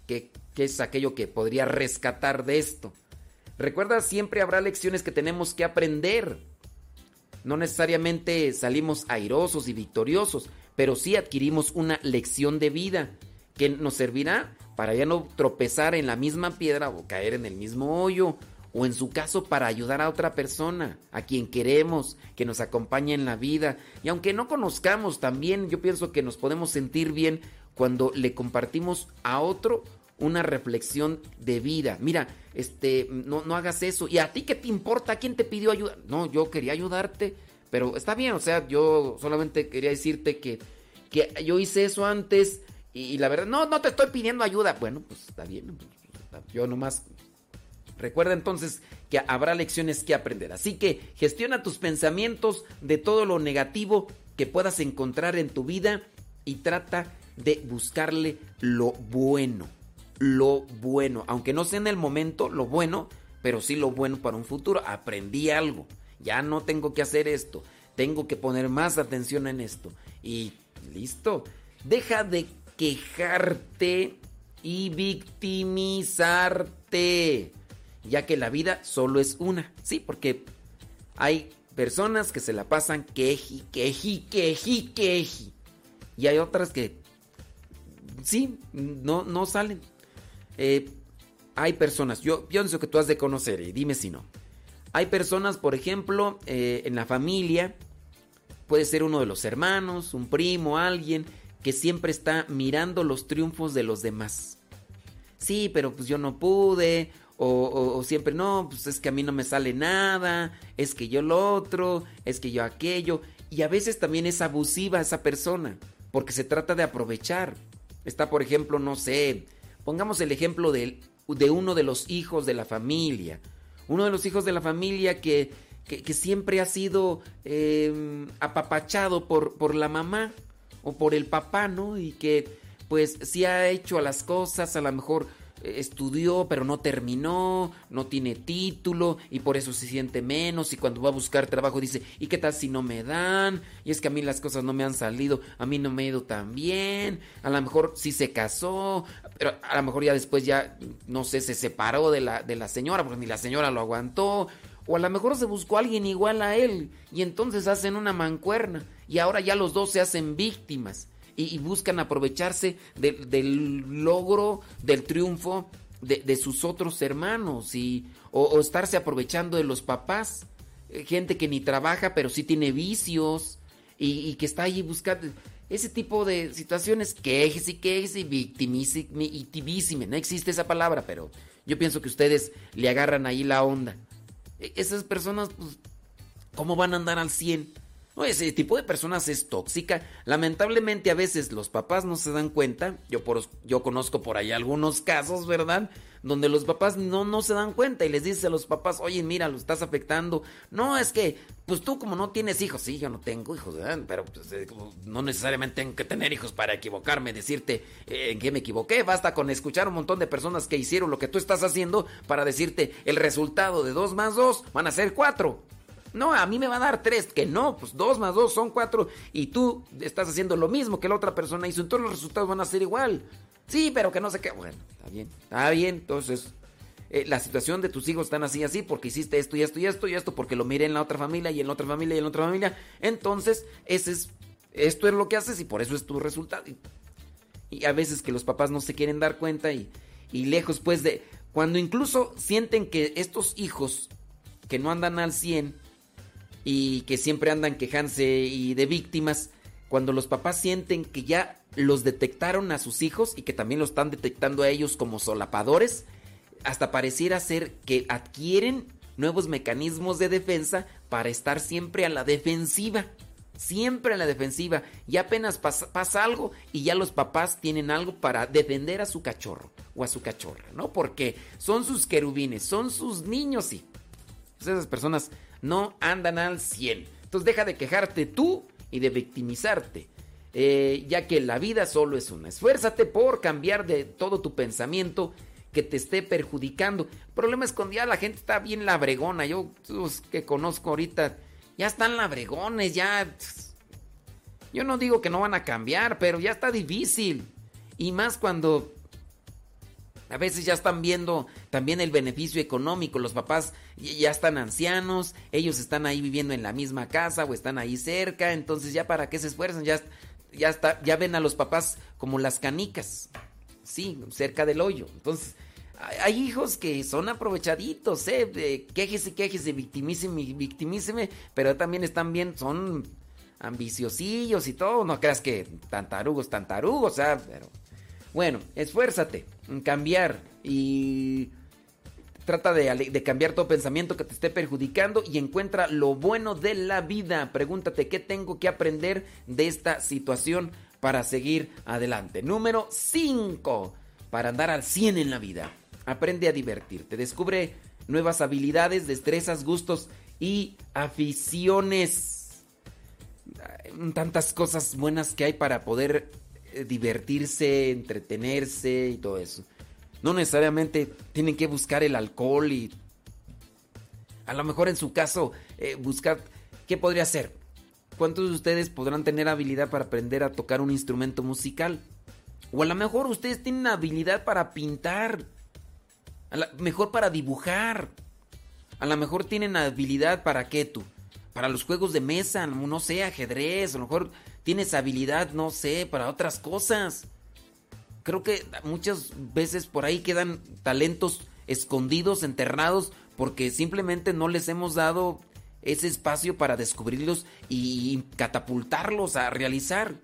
¿Qué, ¿Qué es aquello que podría rescatar de esto? Recuerda, siempre habrá lecciones que tenemos que aprender. No necesariamente salimos airosos y victoriosos, pero sí adquirimos una lección de vida que nos servirá para ya no tropezar en la misma piedra o caer en el mismo hoyo, o en su caso para ayudar a otra persona, a quien queremos, que nos acompañe en la vida. Y aunque no conozcamos también, yo pienso que nos podemos sentir bien cuando le compartimos a otro una reflexión de vida. Mira, este, no, no hagas eso. ¿Y a ti qué te importa? ¿Quién te pidió ayuda? No, yo quería ayudarte, pero está bien, o sea, yo solamente quería decirte que, que yo hice eso antes y, y la verdad, no, no te estoy pidiendo ayuda. Bueno, pues está bien. Yo nomás Recuerda entonces que habrá lecciones que aprender. Así que gestiona tus pensamientos de todo lo negativo que puedas encontrar en tu vida y trata de buscarle lo bueno. Lo bueno. Aunque no sea en el momento lo bueno, pero sí lo bueno para un futuro. Aprendí algo. Ya no tengo que hacer esto. Tengo que poner más atención en esto. Y listo. Deja de quejarte y victimizarte ya que la vida solo es una. Sí, porque hay personas que se la pasan queji, queji, queji, queji. Y hay otras que sí, no, no salen. Eh, hay personas, yo pienso que tú has de conocer y dime si no. Hay personas, por ejemplo, eh, en la familia, puede ser uno de los hermanos, un primo, alguien, que siempre está mirando los triunfos de los demás. Sí, pero pues yo no pude, o, o, o, siempre, no, pues es que a mí no me sale nada, es que yo lo otro, es que yo aquello. Y a veces también es abusiva esa persona, porque se trata de aprovechar. Está, por ejemplo, no sé, pongamos el ejemplo de, de uno de los hijos de la familia. Uno de los hijos de la familia que, que, siempre ha sido eh, apapachado por, por la mamá o por el papá, ¿no? Y que pues sí ha hecho a las cosas, a lo mejor estudió pero no terminó, no tiene título y por eso se siente menos y cuando va a buscar trabajo dice, ¿y qué tal si no me dan? Y es que a mí las cosas no me han salido, a mí no me ha ido tan bien, a lo mejor sí se casó, pero a lo mejor ya después ya, no sé, se separó de la, de la señora porque ni la señora lo aguantó. O a lo mejor se buscó a alguien igual a él y entonces hacen una mancuerna y ahora ya los dos se hacen víctimas y, buscan aprovecharse de, del logro, del triunfo de, sus otros hermanos y, o, estarse aprovechando de los papás. Gente que ni trabaja pero sí tiene vicios y, que está ahí buscando ese tipo de situaciones, quejes y quejes y victimísime. No existe esa palabra, pero yo pienso que ustedes le agarran ahí la onda. Esas personas, pues, ¿cómo van a andar al 100? No, ese tipo de personas es tóxica. Lamentablemente a veces los papás no se dan cuenta. Yo, por, yo conozco por ahí algunos casos, ¿verdad? Donde los papás no, no se dan cuenta y les dice a los papás, oye, mira, lo estás afectando. No, es que, pues tú como no tienes hijos, sí, yo no tengo hijos, ¿verdad? Pero pues, no necesariamente tengo que tener hijos para equivocarme, decirte eh, en qué me equivoqué. Basta con escuchar un montón de personas que hicieron lo que tú estás haciendo para decirte el resultado de 2 más 2 van a ser 4. No, a mí me va a dar tres. Que no, pues dos más dos son cuatro. Y tú estás haciendo lo mismo que la otra persona hizo. Entonces los resultados van a ser igual. Sí, pero que no sé qué. Bueno, está bien. Está bien. Entonces, eh, la situación de tus hijos están así, así, porque hiciste esto y esto y esto y esto, porque lo miré en la otra familia y en la otra familia y en la otra familia. Entonces, ese es, esto es lo que haces y por eso es tu resultado. Y, a veces que los papás no se quieren dar cuenta y, y lejos, pues, de. Cuando incluso sienten que estos hijos que no andan al 100 y que siempre andan quejándose y de víctimas, cuando los papás sienten que ya los detectaron a sus hijos y que también lo están detectando a ellos como solapadores, hasta pareciera ser que adquieren nuevos mecanismos de defensa para estar siempre a la defensiva. Siempre a la defensiva. Y apenas pasa, pasa, algo y ya los papás tienen algo para defender a su cachorro o a su cachorra, ¿no? Porque son sus querubines, son sus niños, sí. Esas personas no andan al 100. Entonces deja de quejarte tú y de victimizarte. Eh, ya que la vida solo es una. Esfuérzate por cambiar de todo tu pensamiento que te esté perjudicando. El problema es cuando la gente está bien labregona. Yo, los que conozco ahorita, ya están labregones, ya... Yo no digo que no van a cambiar, pero ya está difícil. Y más cuando a veces ya están viendo también el beneficio económico. Los papás ya están ancianos, ellos están ahí viviendo en la misma casa o están ahí cerca. Entonces ya para qué se esfuerzan, ya, ya, está, ya ven a los papás como las canicas. Sí, cerca del hoyo. Entonces hay hijos que son aprovechaditos, ¿eh? Quéjese, quéjese, victimíseme, victimíseme. Pero también están bien, son ambiciosillos y todo. No creas que tantarugos, tantarugos, pero... Bueno, esfuérzate cambiar y trata de, cambiar todo pensamiento que te esté perjudicando y encuentra lo bueno de la vida. Pregúntate qué tengo que aprender de esta situación para seguir adelante. Número 5. Para andar al 100 en la vida. Aprende a divertirte. Descubre nuevas habilidades, destrezas, gustos y aficiones. Tantas cosas buenas que hay para poder divertirse, entretenerse y todo eso. No necesariamente tienen que buscar el alcohol y a lo mejor en su caso eh, buscar qué podría ser. ¿Cuántos de ustedes podrán tener habilidad para aprender a tocar un instrumento musical? O a lo mejor ustedes tienen habilidad para pintar. A lo mejor para dibujar. A lo mejor tienen habilidad para qué tú? Para los juegos de mesa, no sé, ajedrez, a lo mejor tienes habilidad, no sé, para otras cosas. Creo que muchas veces por ahí quedan talentos escondidos, enterrados, porque simplemente no les hemos dado ese espacio para descubrirlos y catapultarlos a realizar.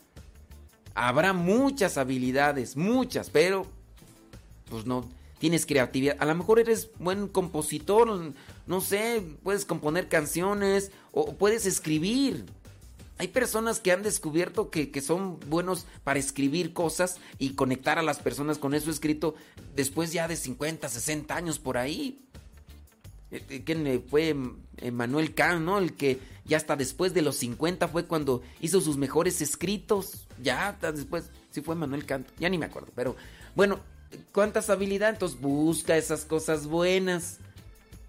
Habrá muchas habilidades, muchas, pero pues no tienes creatividad. A lo mejor eres buen compositor, no sé, puedes componer canciones o puedes escribir. Hay personas que han descubierto que, que, son buenos para escribir cosas y conectar a las personas con eso escrito después ya de 50, 60 años por ahí. ¿Quién fue Manuel Kant, no? El que ya hasta después de los 50 fue cuando hizo sus mejores escritos. Ya hasta después, sí fue Manuel Kant, ya ni me acuerdo. Pero bueno, ¿cuántas habilidades? Entonces busca esas cosas buenas.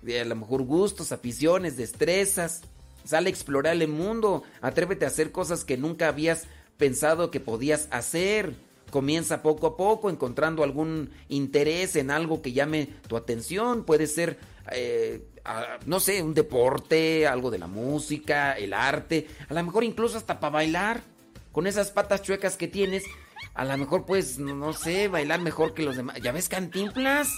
A lo mejor gustos, aficiones, destrezas. Sale a explorar el mundo. Atrévete a hacer cosas que nunca habías pensado que podías hacer. Comienza poco a poco encontrando algún interés en algo que llame tu atención. Puede ser, eh, no sé, un deporte, algo de la música, el arte. A lo mejor incluso hasta para bailar. Con esas patas chuecas que tienes. A lo mejor puedes, no, no sé, bailar mejor que los demás. ¿Ya ves cantinflas?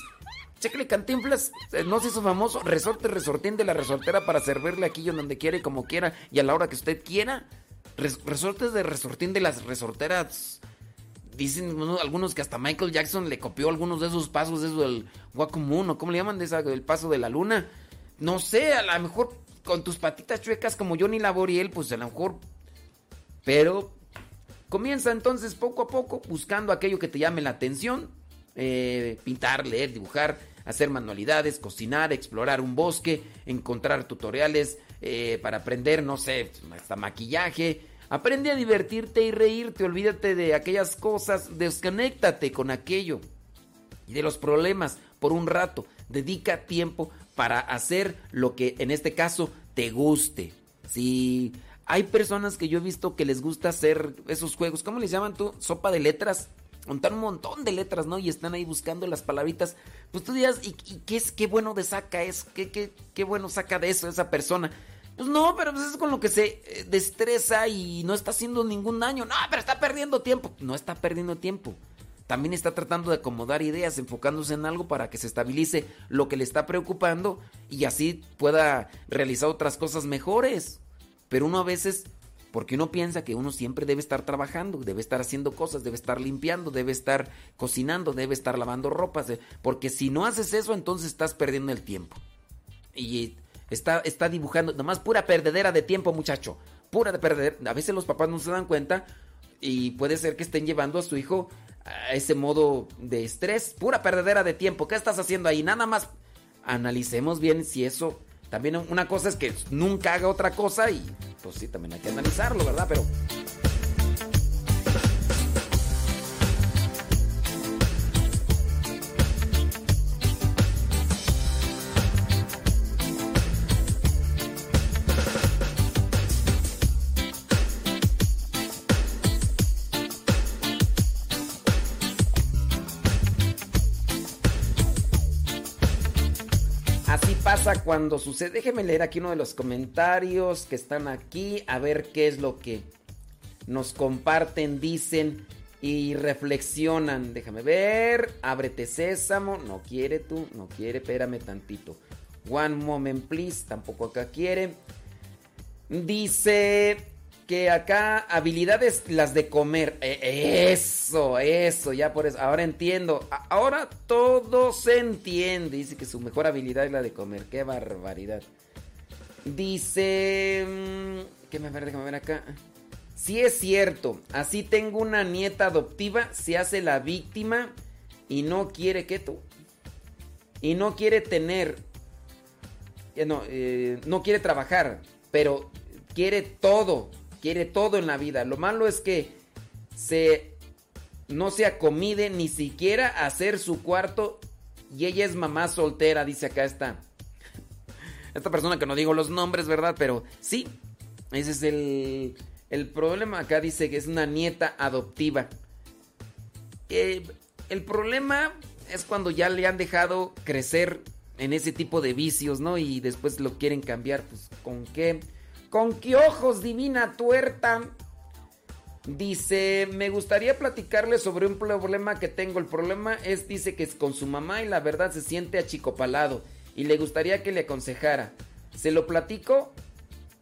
Chécale Cantinflas, no se hizo famoso, resorte, resortín de la resortera para servirle aquí donde quiera y como quiera y a la hora que usted quiera. Res, resortes de resortín de las resorteras. Dicen algunos que hasta Michael Jackson le copió algunos de esos pasos, eso del Wacom o ¿cómo le llaman? De esa, el paso de la luna. No sé, a lo mejor con tus patitas chuecas como Johnny Laboriel, pues a lo mejor. Pero comienza entonces poco a poco buscando aquello que te llame la atención. Eh, pintar, leer, dibujar, hacer manualidades, cocinar, explorar un bosque, encontrar tutoriales eh, para aprender, no sé, hasta maquillaje. Aprende a divertirte y reírte, olvídate de aquellas cosas, desconéctate con aquello y de los problemas por un rato. Dedica tiempo para hacer lo que en este caso te guste. Si hay personas que yo he visto que les gusta hacer esos juegos, ¿cómo les llaman tú? Sopa de letras. Montar un montón de letras, ¿no? Y están ahí buscando las palabritas. Pues tú dirás, ¿y, qué es qué bueno de saca es? ¿Qué, qué, qué bueno saca de eso esa persona? Pues no, pero pues es con lo que se eh, destreza y no está haciendo ningún daño. No, pero está perdiendo tiempo. No está perdiendo tiempo. También está tratando de acomodar ideas, enfocándose en algo para que se estabilice lo que le está preocupando y así pueda realizar otras cosas mejores. Pero uno a veces, porque uno piensa que uno siempre debe estar trabajando, debe estar haciendo cosas, debe estar limpiando, debe estar cocinando, debe estar lavando ropas, de- porque si no haces eso, entonces estás perdiendo el tiempo. Y está, está dibujando, nomás pura perdedera de tiempo, muchacho. Pura de perder. A veces los papás no se dan cuenta y puede ser que estén llevando a su hijo a ese modo de estrés. Pura perdedera de tiempo. ¿Qué estás haciendo ahí? Nada más analicemos bien si eso. También una cosa es que nunca haga otra cosa y pues sí, también hay que analizarlo, ¿verdad? Pero cuando sucede. Déjeme leer aquí uno de los comentarios que están aquí, a ver qué es lo que nos comparten, dicen y reflexionan. Déjame ver. Ábrete sésamo. No quiere tú, no quiere, espérame tantito. One moment, please. Tampoco acá quiere. Dice que acá habilidades las de comer. Eh, eso, eso, ya por eso. Ahora entiendo. Ahora todo se entiende. Dice que su mejor habilidad es la de comer. Qué barbaridad. Dice... mm, ¿Qué me ver? Déjame ver acá. Sí es cierto. Así tengo una nieta adoptiva. Se hace la víctima y no quiere que tú. Y no quiere tener eh, no, eh, no quiere trabajar, pero quiere todo, quiere todo en la vida. Lo malo es que se no se acomide ni siquiera hacer su cuarto y ella es mamá soltera, dice acá esta esta persona que no digo los nombres, ¿verdad? Pero sí, ese es el el problema acá dice que es una nieta adoptiva. Eh, el problema es cuando ya le han dejado crecer en ese tipo de vicios, ¿no? Y después lo quieren cambiar, pues ¿con qué? ¿Con qué ojos, divina tuerta? Dice, me gustaría platicarle sobre un problema que tengo. El problema es, dice que es con su mamá y la verdad se siente achicopalado y le gustaría que le aconsejara. ¿Se lo platico?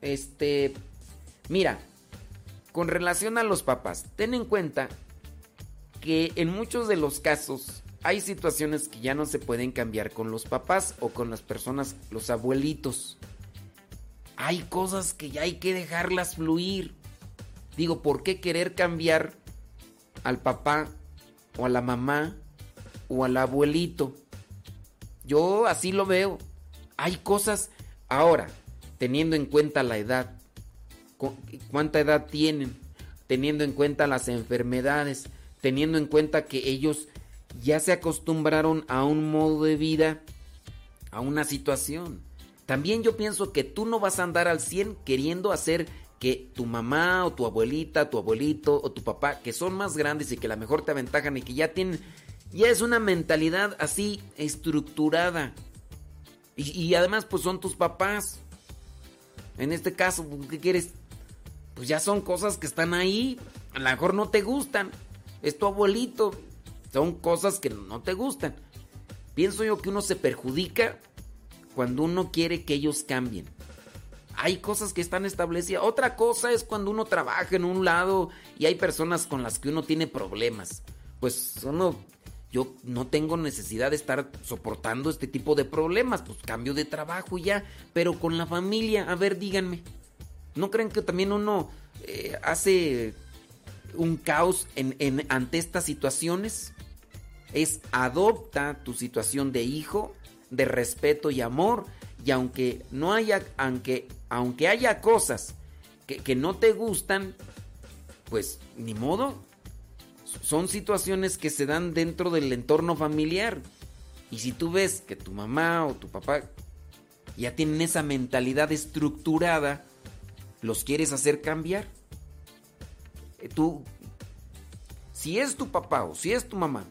Este, mira, con relación a los papás, ten en cuenta que en muchos de los casos hay situaciones que ya no se pueden cambiar con los papás o con las personas, los abuelitos. Hay cosas que ya hay que dejarlas fluir. Digo, ¿por qué querer cambiar al papá o a la mamá o al abuelito? Yo así lo veo. Hay cosas ahora, teniendo en cuenta la edad, cu- cuánta edad tienen, teniendo en cuenta las enfermedades, teniendo en cuenta que ellos ya se acostumbraron a un modo de vida, a una situación. También yo pienso que tú no vas a andar al 100 queriendo hacer que tu mamá o tu abuelita, tu abuelito o tu papá, que son más grandes y que a lo mejor te aventajan y que ya tienen, ya es una mentalidad así estructurada. Y, y además pues son tus papás. En este caso, ¿qué quieres? Pues ya son cosas que están ahí. A lo mejor no te gustan. Es tu abuelito. Son cosas que no te gustan. Pienso yo que uno se perjudica cuando uno quiere que ellos cambien. Hay cosas que están establecidas. Otra cosa es cuando uno trabaja en un lado y hay personas con las que uno tiene problemas. Pues uno yo no tengo necesidad de estar soportando este tipo de problemas, pues cambio de trabajo y ya, pero con la familia, a ver, díganme, ¿no creen que también uno eh, hace un caos en, en- ante estas situaciones? Es adopta tu situación de hijo, de respeto y amor, y aunque no haya, aunque, aunque haya cosas que, que no te gustan, pues ni modo, son situaciones que se dan dentro del entorno familiar. Y si tú ves que tu mamá o tu papá ya tienen esa mentalidad estructurada, los quieres hacer cambiar. Eh, Tú, si es tu papá o si es tu mamá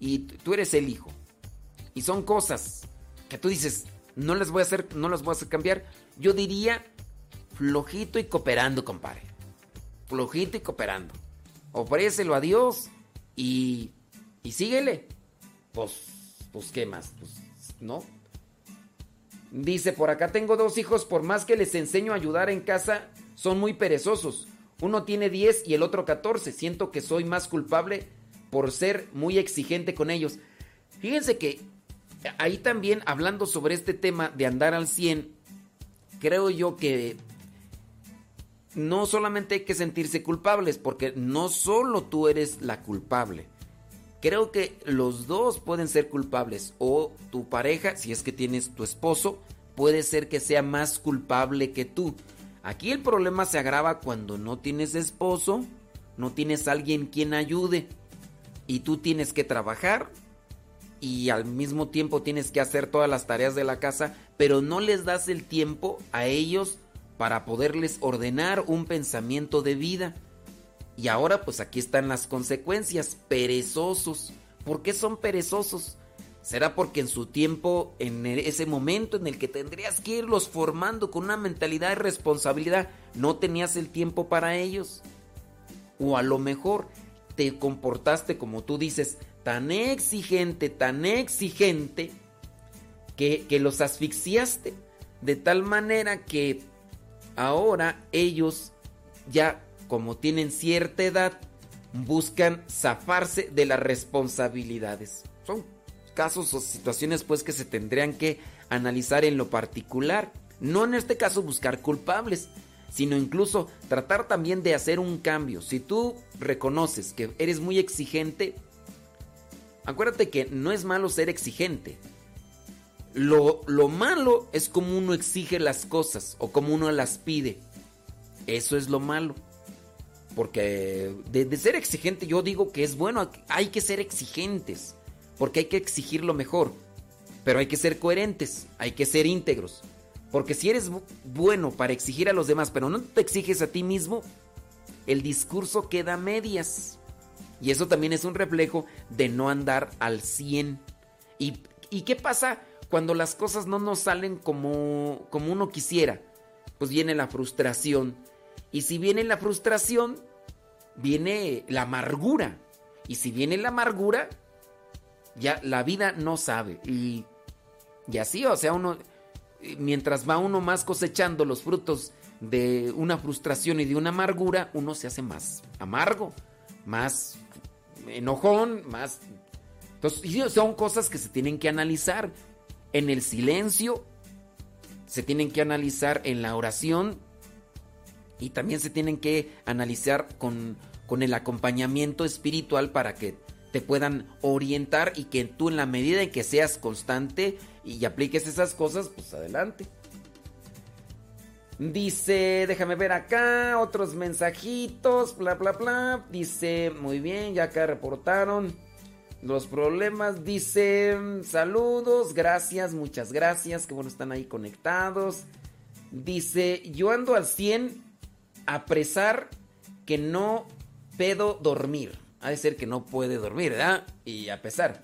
y tú eres el hijo y son cosas que tú dices, no las voy a hacer, no las voy a hacer cambiar, yo diría flojito y cooperando, compadre. Flojito y cooperando. Ofrécelo a Dios y, y síguele. Pues, pues, ¿qué más? Pues, ¿no? Dice, por acá tengo dos hijos, por más que les enseño a ayudar en casa, son muy perezosos. Uno tiene 10 y el otro 14. Siento que soy más culpable por ser muy exigente con ellos. Fíjense que ahí también, hablando sobre este tema de andar al 100, creo yo que no solamente hay que sentirse culpables, porque no solo tú eres la culpable. Creo que los dos pueden ser culpables. O tu pareja, si es que tienes tu esposo, puede ser que sea más culpable que tú. Aquí el problema se agrava cuando no tienes esposo, no tienes alguien quien ayude. Y tú tienes que trabajar y al mismo tiempo tienes que hacer todas las tareas de la casa, pero no les das el tiempo a ellos para poderles ordenar un pensamiento de vida. Y ahora pues aquí están las consecuencias, perezosos. ¿Por qué son perezosos? ¿Será porque en su tiempo, en e- ese momento en el que tendrías que irlos formando con una mentalidad de responsabilidad, no tenías el tiempo para ellos? O a lo mejor te comportaste como tú dices, tan exigente, tan exigente, que, que los asfixiaste. De tal manera que ahora ellos ya como tienen cierta edad buscan zafarse de las responsabilidades. Son casos o situaciones pues que se tendrían que analizar en lo particular. No en este caso buscar culpables, sino incluso tratar también de hacer un cambio. Si tú reconoces que eres muy exigente, acuérdate que no es malo ser exigente. Lo, lo malo es como uno exige las cosas o como uno las pide. Eso es lo malo. Porque de, de ser exigente yo digo que es bueno, hay que ser exigentes, porque hay que exigir lo mejor, pero hay que ser coherentes, hay que ser íntegros. Porque si eres bu- bueno para exigir a los demás, pero no te exiges a ti mismo, el discurso queda a medias. Y eso también es un reflejo de no andar al 100. ¿Y, y qué pasa cuando las cosas no nos salen como, como uno quisiera? Pues viene la frustración. Y si viene la frustración, viene la amargura. Y si viene la amargura, ya la vida no sabe. Y, y así, o sea, uno, mientras va uno más cosechando los frutos de una frustración y de una amargura, uno se hace más amargo, más enojón, más... Entonces, son cosas que se tienen que analizar en el silencio, se tienen que analizar en la oración y también se tienen que analizar con, con el acompañamiento espiritual para que te puedan orientar y que tú en la medida en que seas constante y apliques esas cosas, pues adelante. Dice, déjame ver acá, otros mensajitos, bla, bla, bla. Dice, muy bien, ya acá reportaron los problemas. Dice, saludos, gracias, muchas gracias, que bueno, están ahí conectados. Dice, yo ando al 100 a pesar que no puedo dormir. Ha de ser que no puede dormir, ¿verdad? Y a pesar.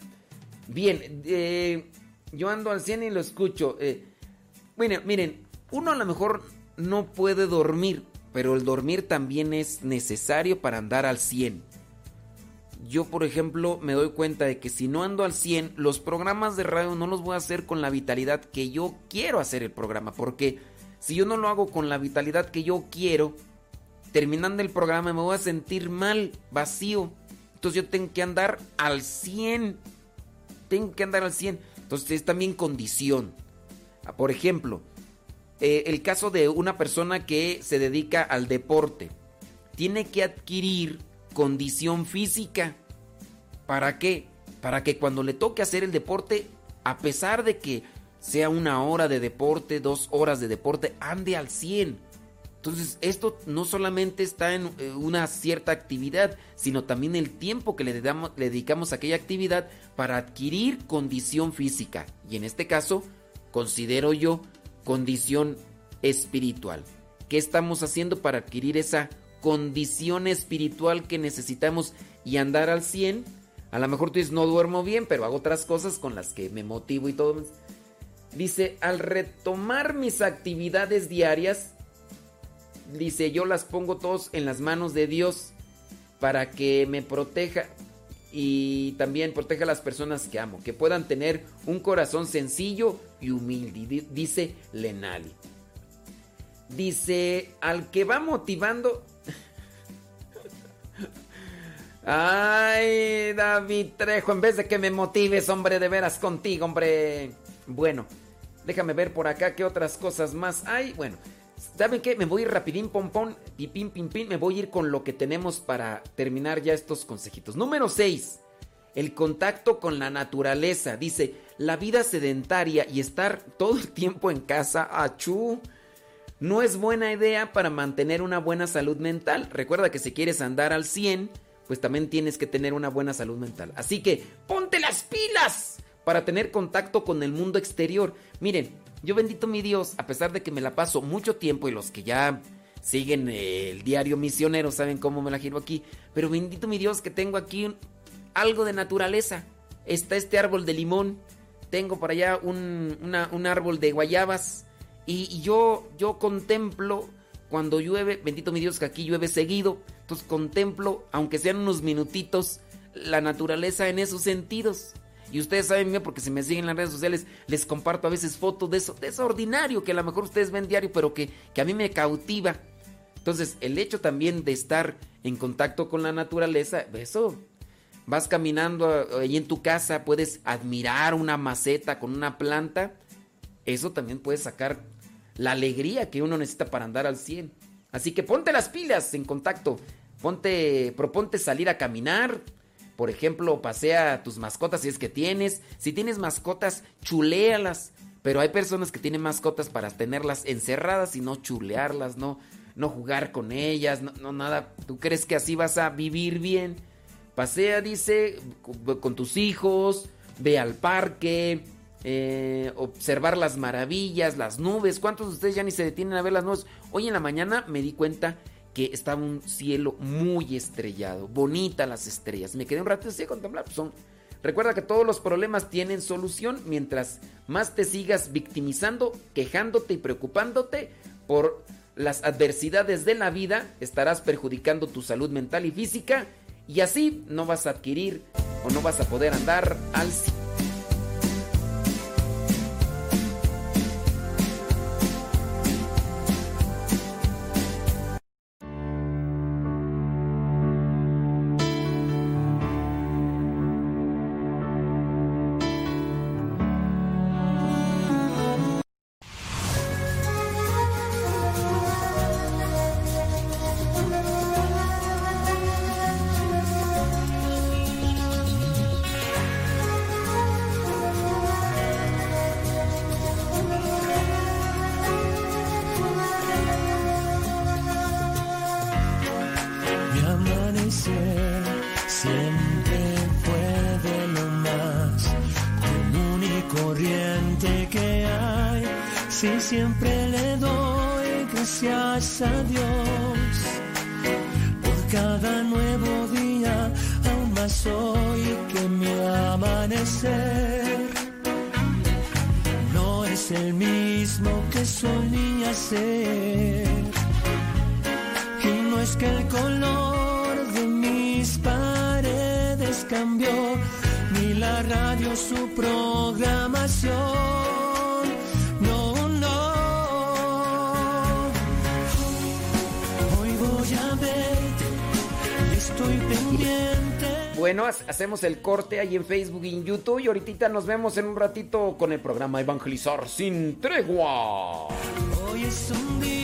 Bien, eh, yo ando al 100 y lo escucho. Eh, miren, miren, uno a lo mejor no puede dormir, pero el dormir también es necesario para andar al 100. Yo, por ejemplo, me doy cuenta de que si no ando al 100, los programas de radio no los voy a hacer con la vitalidad que yo quiero hacer el programa, porque si yo no lo hago con la vitalidad que yo quiero, terminando el programa me voy a sentir mal, vacío. Entonces yo tengo que andar al 100. Tengo que andar al 100. Entonces es también condición. Ah, Por ejemplo, eh, el caso de una persona que se dedica al deporte. Tiene que adquirir condición física. ¿Para qué? Para que cuando le toque hacer el deporte, a pesar de que sea una hora de deporte, dos horas de deporte, ande al 100. Entonces, esto no solamente está en eh, una cierta actividad, sino también el tiempo que le, le dedicamos a aquella actividad para adquirir condición física. Y en este caso, considero yo condición espiritual. ¿Qué estamos haciendo para adquirir esa condición espiritual que necesitamos y andar al 100? A lo mejor tú dices, no duermo bien, pero hago otras cosas con las que me motivo y todo. Dice, al retomar mis actividades diarias, dice, yo las pongo todos en las manos de Dios para que me proteja y también proteja a las personas que amo, que puedan tener un corazón sencillo y humilde, di- dice Lenali. Dice, al que va motivando... Ay, David Trejo, en vez de que me motives, hombre, de veras contigo, hombre. Bueno, déjame ver por acá qué otras cosas más hay. Bueno, ¿saben qué? Me voy a ir rapidín, pompón, pipín, pim, pim. Me voy a ir con lo que tenemos para terminar ya estos consejitos. Número 6. El contacto con la naturaleza. Dice, la vida sedentaria y estar todo el tiempo en casa, achú. No es buena idea para mantener una buena salud mental. Recuerda que si quieres andar al 100, pues también tienes que tener una buena salud mental. Así que ponte las pilas para tener contacto con el mundo exterior. Miren, yo bendito mi Dios, a pesar de que me la paso mucho tiempo y los que ya siguen el diario misionero saben cómo me la giro aquí, pero bendito mi Dios que tengo aquí algo de naturaleza. Está este árbol de limón, tengo por allá un, un árbol de guayabas y, y yo, yo contemplo cuando llueve, bendito mi Dios que aquí llueve seguido, entonces contemplo, aunque sean unos minutitos, la naturaleza en esos sentidos. Y ustedes saben bien, porque si me siguen en las redes sociales, les comparto a veces fotos de eso, de eso ordinario que a lo mejor ustedes ven diario, pero que, que a mí me cautiva. Entonces, el hecho también de estar en contacto con la naturaleza, eso, vas caminando ahí en tu casa, puedes admirar una maceta con una planta, eso también puede sacar la alegría que uno necesita para andar al 100. Así que ponte las pilas en contacto, ponte, proponte salir a caminar, por ejemplo, pasea tus mascotas si es que tienes. Si tienes mascotas, chuléalas. Pero hay personas que tienen mascotas para tenerlas encerradas y no chulearlas, no, no jugar con ellas, no, nada. ¿Tú crees que así vas a vivir bien? Pasea, dice, con, con tus hijos, ve al parque, eh, observar las maravillas, las nubes. ¿Cuántos de ustedes ya ni se detienen a ver las nubes? Hoy en la mañana me di cuenta que estaba un cielo muy estrellado, bonita las estrellas. Me quedé un rato así a pues. Recuerda que todos los problemas tienen solución mientras más te sigas victimizando, quejándote y preocupándote por las adversidades de la vida, estarás perjudicando tu salud mental y física y así no vas a adquirir o no vas a poder andar al el corte ahí en Facebook y en YouTube y ahorita nos vemos en un ratito con el programa Evangelizar sin tregua. Hoy es un día